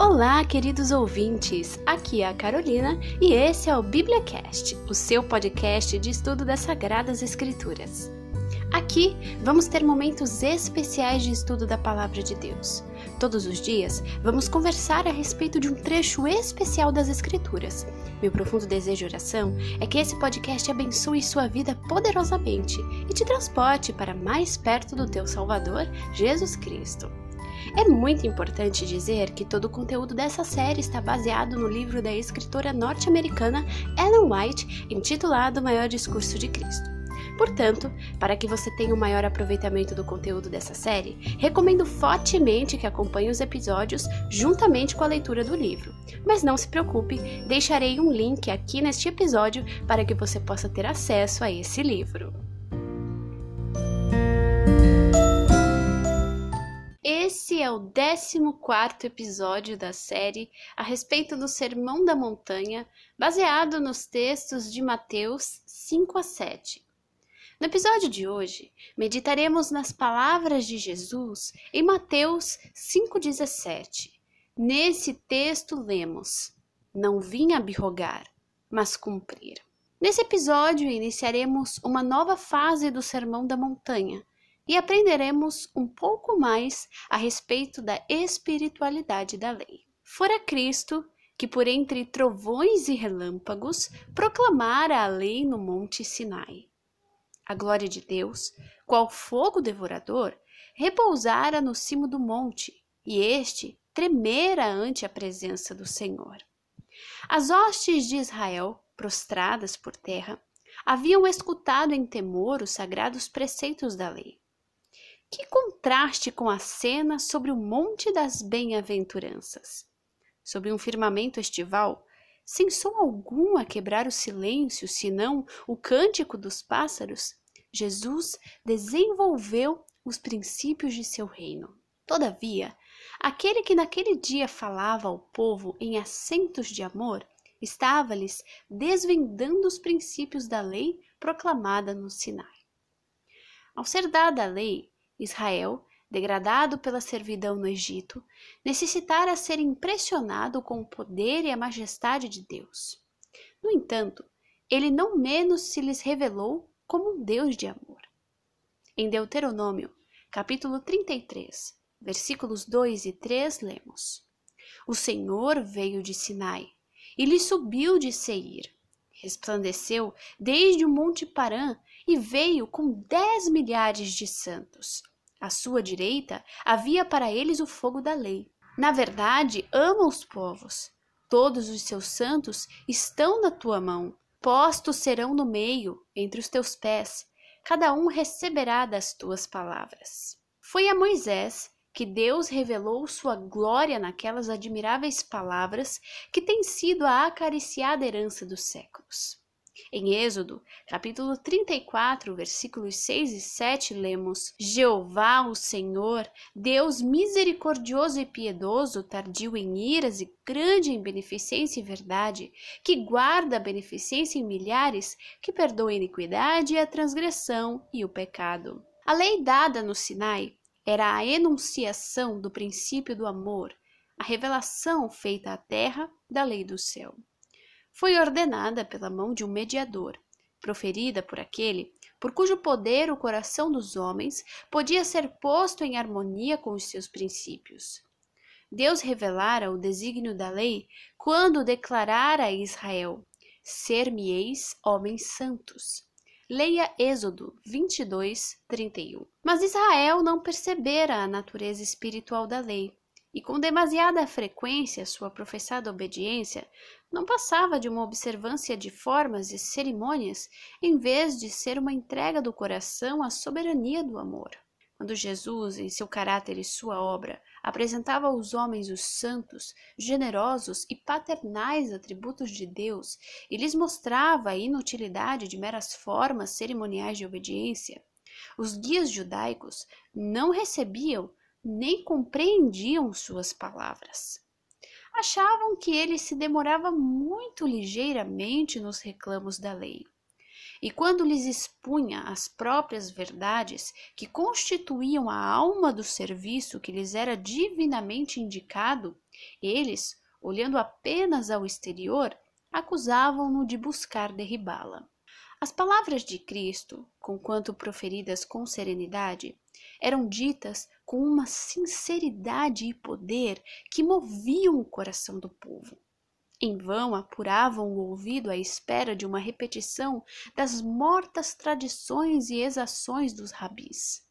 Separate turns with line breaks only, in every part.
Olá, queridos ouvintes! Aqui é a Carolina e esse é o BíbliaCast, o seu podcast de estudo das Sagradas Escrituras. Aqui vamos ter momentos especiais de estudo da Palavra de Deus. Todos os dias vamos conversar a respeito de um trecho especial das Escrituras. Meu profundo desejo e oração é que esse podcast abençoe sua vida poderosamente e te transporte para mais perto do teu Salvador, Jesus Cristo. É muito importante dizer que todo o conteúdo dessa série está baseado no livro da escritora norte-americana Ellen White, intitulado O Maior Discurso de Cristo. Portanto, para que você tenha um maior aproveitamento do conteúdo dessa série, recomendo fortemente que acompanhe os episódios juntamente com a leitura do livro. Mas não se preocupe, deixarei um link aqui neste episódio para que você possa ter acesso a esse livro. Esse é o 14 episódio da série a respeito do Sermão da Montanha, baseado nos textos de Mateus 5 a 7. No episódio de hoje, meditaremos nas palavras de Jesus em Mateus 5,17. Nesse texto lemos: Não vim abirrogar, mas cumprir. Nesse episódio, iniciaremos uma nova fase do Sermão da Montanha e aprenderemos um pouco mais a respeito da espiritualidade da lei. Fora Cristo que, por entre trovões e relâmpagos, proclamara a lei no Monte Sinai a glória de Deus, qual fogo devorador, repousara no cimo do monte, e este tremera ante a presença do Senhor. As hostes de Israel, prostradas por terra, haviam escutado em temor os sagrados preceitos da lei. Que contraste com a cena sobre o Monte das Bem-aventuranças! Sobre um firmamento estival, sem som algum a quebrar o silêncio, senão o cântico dos pássaros, Jesus desenvolveu os princípios de seu reino. Todavia, aquele que naquele dia falava ao povo em acentos de amor, estava-lhes desvendando os princípios da lei proclamada no Sinai. Ao ser dada a lei, Israel, degradado pela servidão no Egito, necessitara ser impressionado com o poder e a majestade de Deus. No entanto, ele não menos se lhes revelou como um Deus de amor. Em Deuteronômio, capítulo 33, versículos 2 e 3, lemos: O Senhor veio de Sinai e lhe subiu de Seir. Resplandeceu desde o monte Parã e veio com dez milhares de santos. À sua direita havia para eles o fogo da lei. Na verdade, ama os povos. Todos os seus santos estão na tua mão postos serão no meio, entre os teus pés, cada um receberá das tuas palavras. Foi a Moisés que Deus revelou sua glória naquelas admiráveis palavras que têm sido a acariciada herança dos séculos. Em Êxodo, capítulo 34, versículos 6 e 7, lemos: Jeová, o Senhor, Deus misericordioso e piedoso, tardio em iras e grande em beneficência e verdade, que guarda a beneficência em milhares, que perdoa a iniquidade e a transgressão e o pecado. A lei dada no Sinai era a enunciação do princípio do amor, a revelação feita à terra da lei do céu foi ordenada pela mão de um mediador, proferida por aquele por cujo poder o coração dos homens podia ser posto em harmonia com os seus princípios. Deus revelara o desígnio da lei quando declarara a Israel: Ser-me-eis homens santos. Leia Êxodo 22, 31. Mas Israel não percebera a natureza espiritual da lei e com demasiada frequência sua professada obediência não passava de uma observância de formas e cerimônias em vez de ser uma entrega do coração à soberania do amor. Quando Jesus, em seu caráter e sua obra, apresentava aos homens os santos, generosos e paternais atributos de Deus e lhes mostrava a inutilidade de meras formas cerimoniais de obediência, os guias judaicos não recebiam nem compreendiam suas palavras. Achavam que ele se demorava muito ligeiramente nos reclamos da lei. e quando lhes expunha as próprias verdades que constituíam a alma do serviço que lhes era divinamente indicado, eles, olhando apenas ao exterior, acusavam-no de buscar derribá-la. As palavras de Cristo, conquanto proferidas com serenidade, eram ditas com uma sinceridade e poder que moviam o coração do povo. Em vão apuravam o ouvido à espera de uma repetição das mortas tradições e exações dos rabis.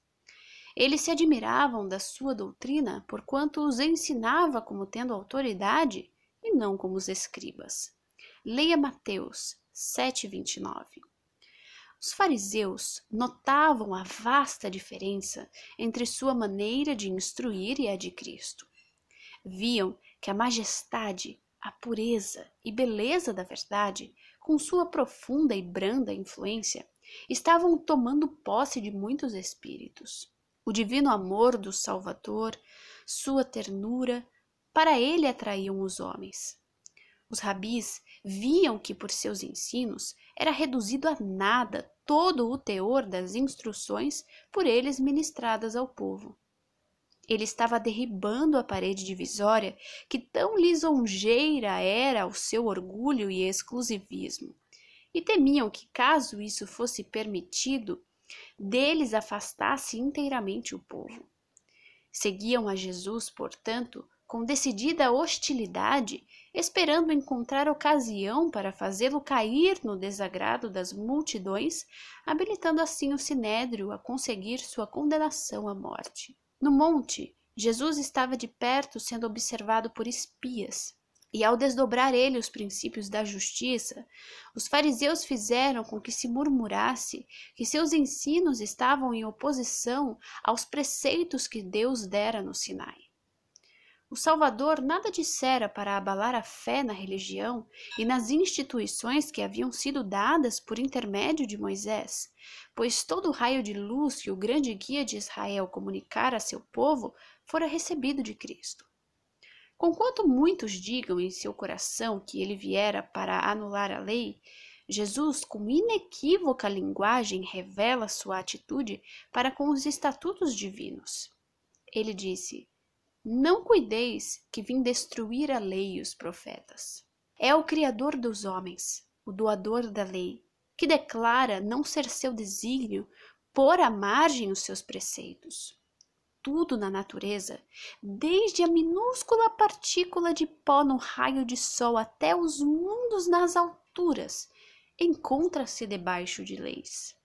Eles se admiravam da sua doutrina porquanto os ensinava como tendo autoridade e não como os escribas. Leia Mateus 7:29. Os fariseus notavam a vasta diferença entre sua maneira de instruir e a de Cristo. Viam que a majestade a pureza e beleza da verdade, com sua profunda e branda influência, estavam tomando posse de muitos espíritos. O divino amor do Salvador, sua ternura, para ele atraíam os homens. Os rabis viam que por seus ensinos era reduzido a nada todo o teor das instruções por eles ministradas ao povo. Ele estava derribando a parede divisória que tão lisonjeira era ao seu orgulho e exclusivismo, e temiam que, caso isso fosse permitido, deles afastasse inteiramente o povo. Seguiam a Jesus, portanto, com decidida hostilidade, esperando encontrar ocasião para fazê-lo cair no desagrado das multidões, habilitando assim o sinédrio a conseguir sua condenação à morte. No monte, Jesus estava de perto sendo observado por espias. E ao desdobrar ele os princípios da justiça, os fariseus fizeram com que se murmurasse que seus ensinos estavam em oposição aos preceitos que Deus dera no Sinai. O Salvador nada dissera para abalar a fé na religião e nas instituições que haviam sido dadas por intermédio de Moisés, pois todo o raio de luz que o grande guia de Israel comunicara a seu povo fora recebido de Cristo. Conquanto muitos digam em seu coração que ele viera para anular a lei, Jesus, com inequívoca linguagem, revela sua atitude para com os estatutos divinos. Ele disse: não cuideis que vim destruir a lei e os profetas. É o Criador dos homens, o doador da lei, que declara não ser seu desígnio pôr à margem os seus preceitos. Tudo na natureza, desde a minúscula partícula de pó no raio de sol até os mundos nas alturas, encontra-se debaixo de leis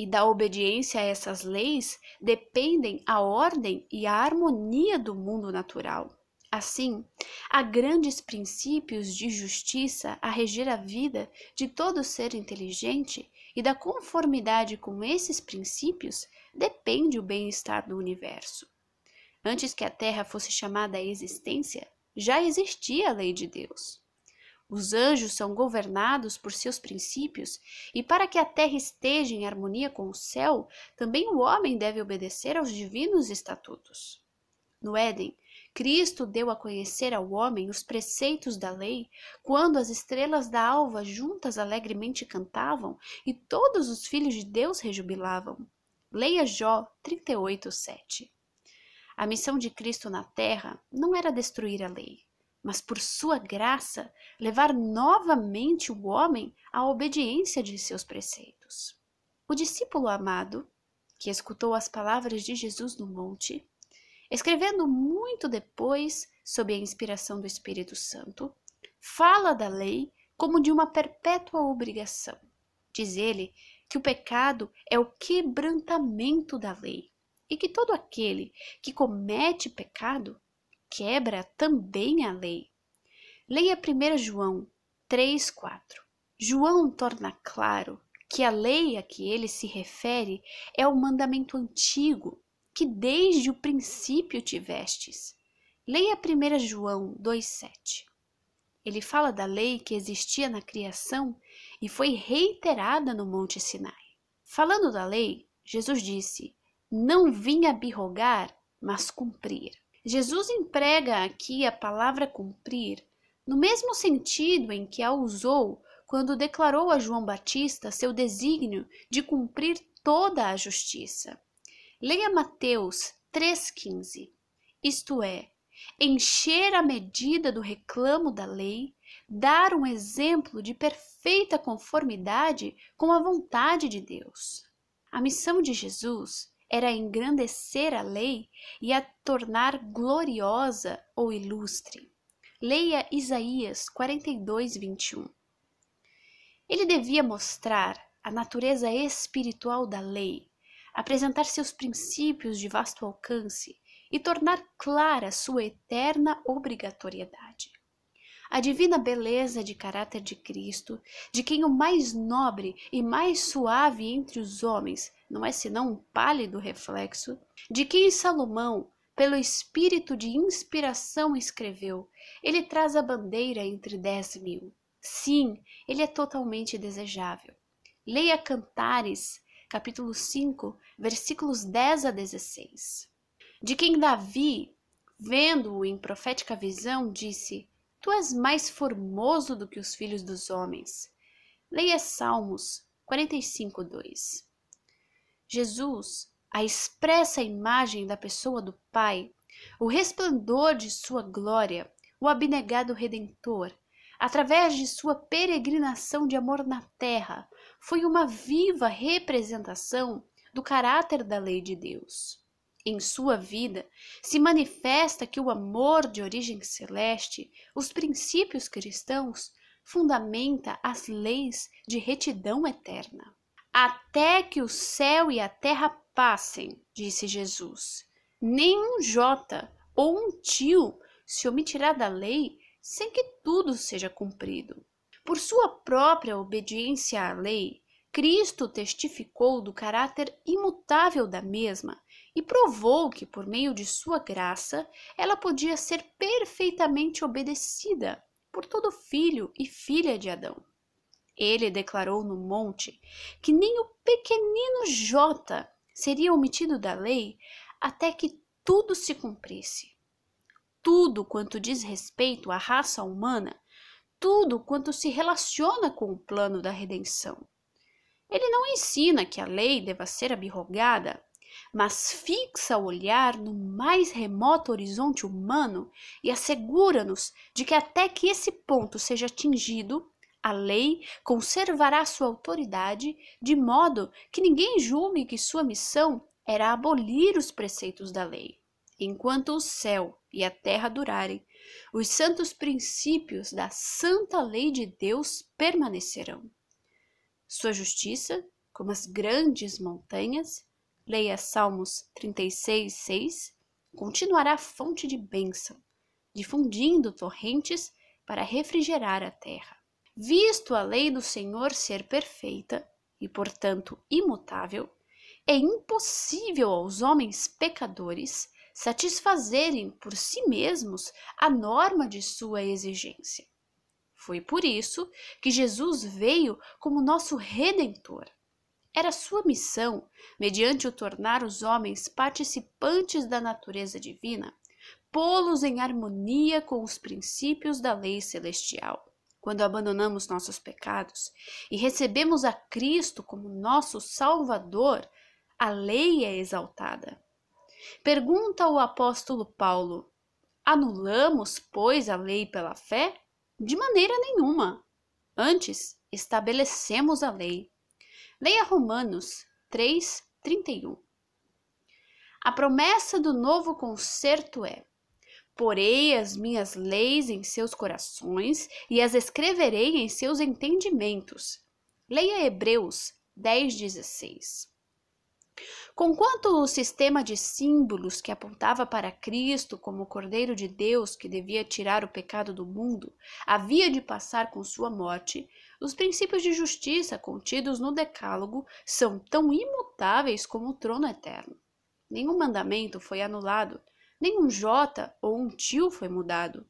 e da obediência a essas leis dependem a ordem e a harmonia do mundo natural. Assim, há grandes princípios de justiça a reger a vida de todo ser inteligente, e da conformidade com esses princípios depende o bem-estar do universo. Antes que a Terra fosse chamada à existência, já existia a lei de Deus. Os anjos são governados por seus princípios, e para que a terra esteja em harmonia com o céu, também o homem deve obedecer aos divinos estatutos. No Éden, Cristo deu a conhecer ao homem os preceitos da lei, quando as estrelas da alva juntas alegremente cantavam e todos os filhos de Deus rejubilavam. Leia Jó 38, 7. A missão de Cristo na terra não era destruir a lei, mas por sua graça levar novamente o homem à obediência de seus preceitos. O discípulo amado, que escutou as palavras de Jesus no monte, escrevendo muito depois, sob a inspiração do Espírito Santo, fala da lei como de uma perpétua obrigação. Diz ele que o pecado é o quebrantamento da lei e que todo aquele que comete pecado quebra também a lei. Leia 1 João 3, 4. João torna claro que a lei a que ele se refere é o mandamento antigo que desde o princípio tivestes. Leia 1 João 2,7. Ele fala da lei que existia na criação e foi reiterada no Monte Sinai. Falando da lei, Jesus disse: Não vim abirrogar, mas cumprir. Jesus emprega aqui a palavra cumprir no mesmo sentido em que a usou quando declarou a João Batista seu desígnio de cumprir toda a justiça. Leia Mateus 3,15, isto é, encher a medida do reclamo da lei, dar um exemplo de perfeita conformidade com a vontade de Deus. A missão de Jesus era engrandecer a lei e a tornar gloriosa ou ilustre. Leia Isaías 42, 21. Ele devia mostrar a natureza espiritual da lei, apresentar seus princípios de vasto alcance e tornar clara sua eterna obrigatoriedade. A divina beleza de caráter de Cristo, de quem o mais nobre e mais suave entre os homens não é senão um pálido reflexo, de quem Salomão, pelo espírito de inspiração, escreveu: Ele traz a bandeira entre dez mil. Sim, ele é totalmente desejável. Leia Cantares, capítulo 5, versículos 10 a 16. De quem Davi, vendo-o em profética visão, disse: Tu és mais formoso do que os filhos dos homens. Leia Salmos 45, 2. Jesus, a expressa imagem da pessoa do Pai, o resplendor de sua glória, o abnegado redentor, através de sua peregrinação de amor na terra, foi uma viva representação do caráter da lei de Deus. Em sua vida se manifesta que o amor de origem celeste, os princípios cristãos, fundamenta as leis de retidão eterna até que o céu e a terra passem, disse Jesus. Nenhum jota ou um tio se omitirá da lei sem que tudo seja cumprido. Por sua própria obediência à lei, Cristo testificou do caráter imutável da mesma e provou que, por meio de sua graça, ela podia ser perfeitamente obedecida por todo filho e filha de Adão. Ele declarou no monte que nem o pequenino J seria omitido da lei até que tudo se cumprisse. Tudo quanto diz respeito à raça humana, tudo quanto se relaciona com o plano da redenção. Ele não ensina que a lei deva ser abrogada, mas fixa o olhar no mais remoto horizonte humano e assegura-nos de que até que esse ponto seja atingido, a lei conservará sua autoridade de modo que ninguém julgue que sua missão era abolir os preceitos da lei. Enquanto o céu e a terra durarem, os santos princípios da santa lei de Deus permanecerão. Sua justiça, como as grandes montanhas, leia Salmos 36, 6, continuará fonte de bênção, difundindo torrentes para refrigerar a terra. Visto a lei do Senhor ser perfeita e, portanto, imutável, é impossível aos homens pecadores satisfazerem por si mesmos a norma de sua exigência. Foi por isso que Jesus veio como nosso redentor. Era sua missão, mediante o tornar os homens participantes da natureza divina, pô-los em harmonia com os princípios da lei celestial quando abandonamos nossos pecados e recebemos a Cristo como nosso Salvador, a lei é exaltada. Pergunta o apóstolo Paulo: anulamos, pois, a lei pela fé? De maneira nenhuma. Antes, estabelecemos a lei. Leia Romanos 3, 31. A promessa do novo concerto é: Porei as minhas leis em seus corações e as escreverei em seus entendimentos. Leia Hebreus 10:16. Conquanto o sistema de símbolos que apontava para Cristo como o Cordeiro de Deus que devia tirar o pecado do mundo havia de passar com sua morte, os princípios de justiça contidos no Decálogo são tão imutáveis como o trono eterno. Nenhum mandamento foi anulado, nem um J ou um tio foi mudado.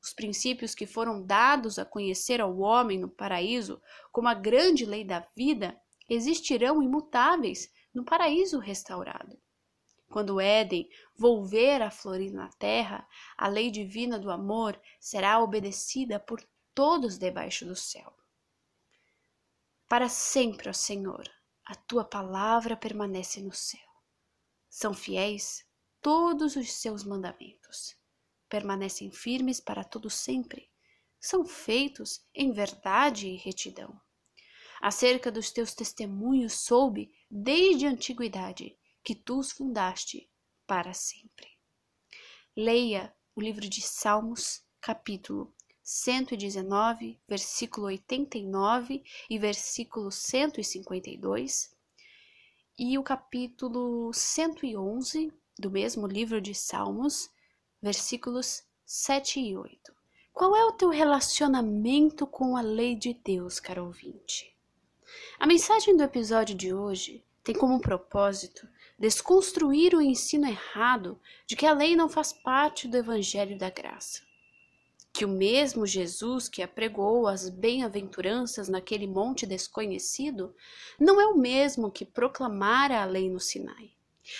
Os princípios que foram dados a conhecer ao homem no paraíso como a grande lei da vida existirão imutáveis no paraíso restaurado. Quando Éden volver a florir na terra, a lei divina do amor será obedecida por todos debaixo do céu. Para sempre, ó Senhor, a tua palavra permanece no céu. São fiéis todos os seus mandamentos. Permanecem firmes para todo sempre. São feitos em verdade e retidão. Acerca dos teus testemunhos soube desde a antiguidade que tu os fundaste para sempre. Leia o livro de Salmos, capítulo 119, versículo 89 e versículo 152, e o capítulo 111 do mesmo livro de Salmos, versículos 7 e 8. Qual é o teu relacionamento com a lei de Deus, caro ouvinte? A mensagem do episódio de hoje tem como propósito desconstruir o ensino errado de que a lei não faz parte do evangelho da graça. Que o mesmo Jesus que apregou as bem-aventuranças naquele monte desconhecido não é o mesmo que proclamara a lei no Sinai.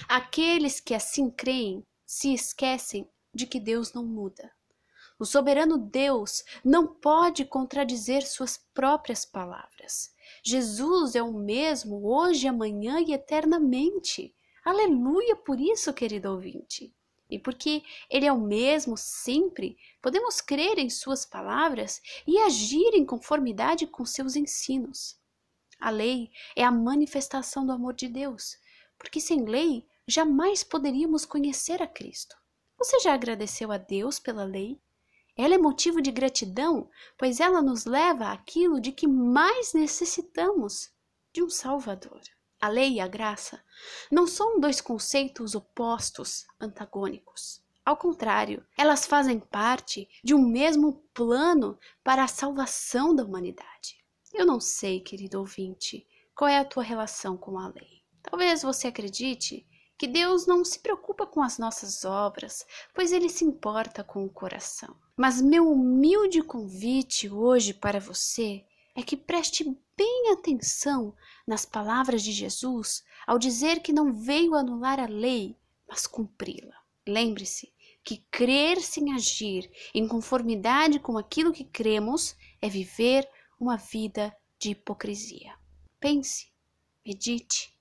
Aqueles que assim creem se esquecem de que Deus não muda. O soberano Deus não pode contradizer suas próprias palavras. Jesus é o mesmo hoje, amanhã e eternamente. Aleluia por isso, querido ouvinte. E porque Ele é o mesmo sempre, podemos crer em Suas palavras e agir em conformidade com seus ensinos. A lei é a manifestação do amor de Deus, porque sem lei jamais poderíamos conhecer a Cristo. Você já agradeceu a Deus pela lei? Ela é motivo de gratidão, pois ela nos leva àquilo de que mais necessitamos de um Salvador. A lei e a graça não são dois conceitos opostos, antagônicos. Ao contrário, elas fazem parte de um mesmo plano para a salvação da humanidade. Eu não sei, querido ouvinte, qual é a tua relação com a lei. Talvez você acredite que Deus não se preocupa com as nossas obras, pois ele se importa com o coração. Mas meu humilde convite hoje para você é que preste bem atenção nas palavras de Jesus ao dizer que não veio anular a lei, mas cumpri-la. Lembre-se que crer sem agir em conformidade com aquilo que cremos é viver uma vida de hipocrisia. Pense, medite,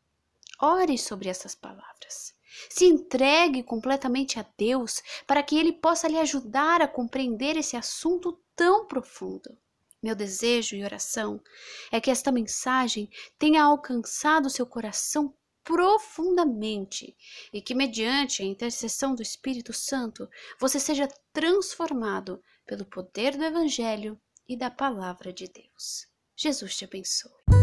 ore sobre essas palavras. Se entregue completamente a Deus para que Ele possa lhe ajudar a compreender esse assunto tão profundo. Meu desejo e oração é que esta mensagem tenha alcançado seu coração profundamente e que, mediante a intercessão do Espírito Santo, você seja transformado pelo poder do Evangelho e da Palavra de Deus. Jesus te abençoe.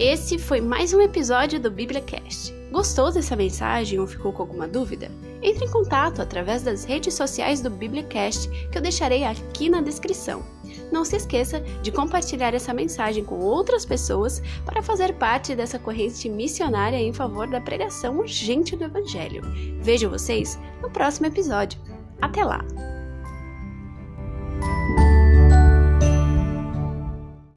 Esse foi mais um episódio do BíbliaCast. Gostou dessa mensagem ou ficou com alguma dúvida? Entre em contato através das redes sociais do BibliaCast que eu deixarei aqui na descrição. Não se esqueça de compartilhar essa mensagem com outras pessoas para fazer parte dessa corrente missionária em favor da pregação urgente do Evangelho. Vejo vocês no próximo episódio. Até lá!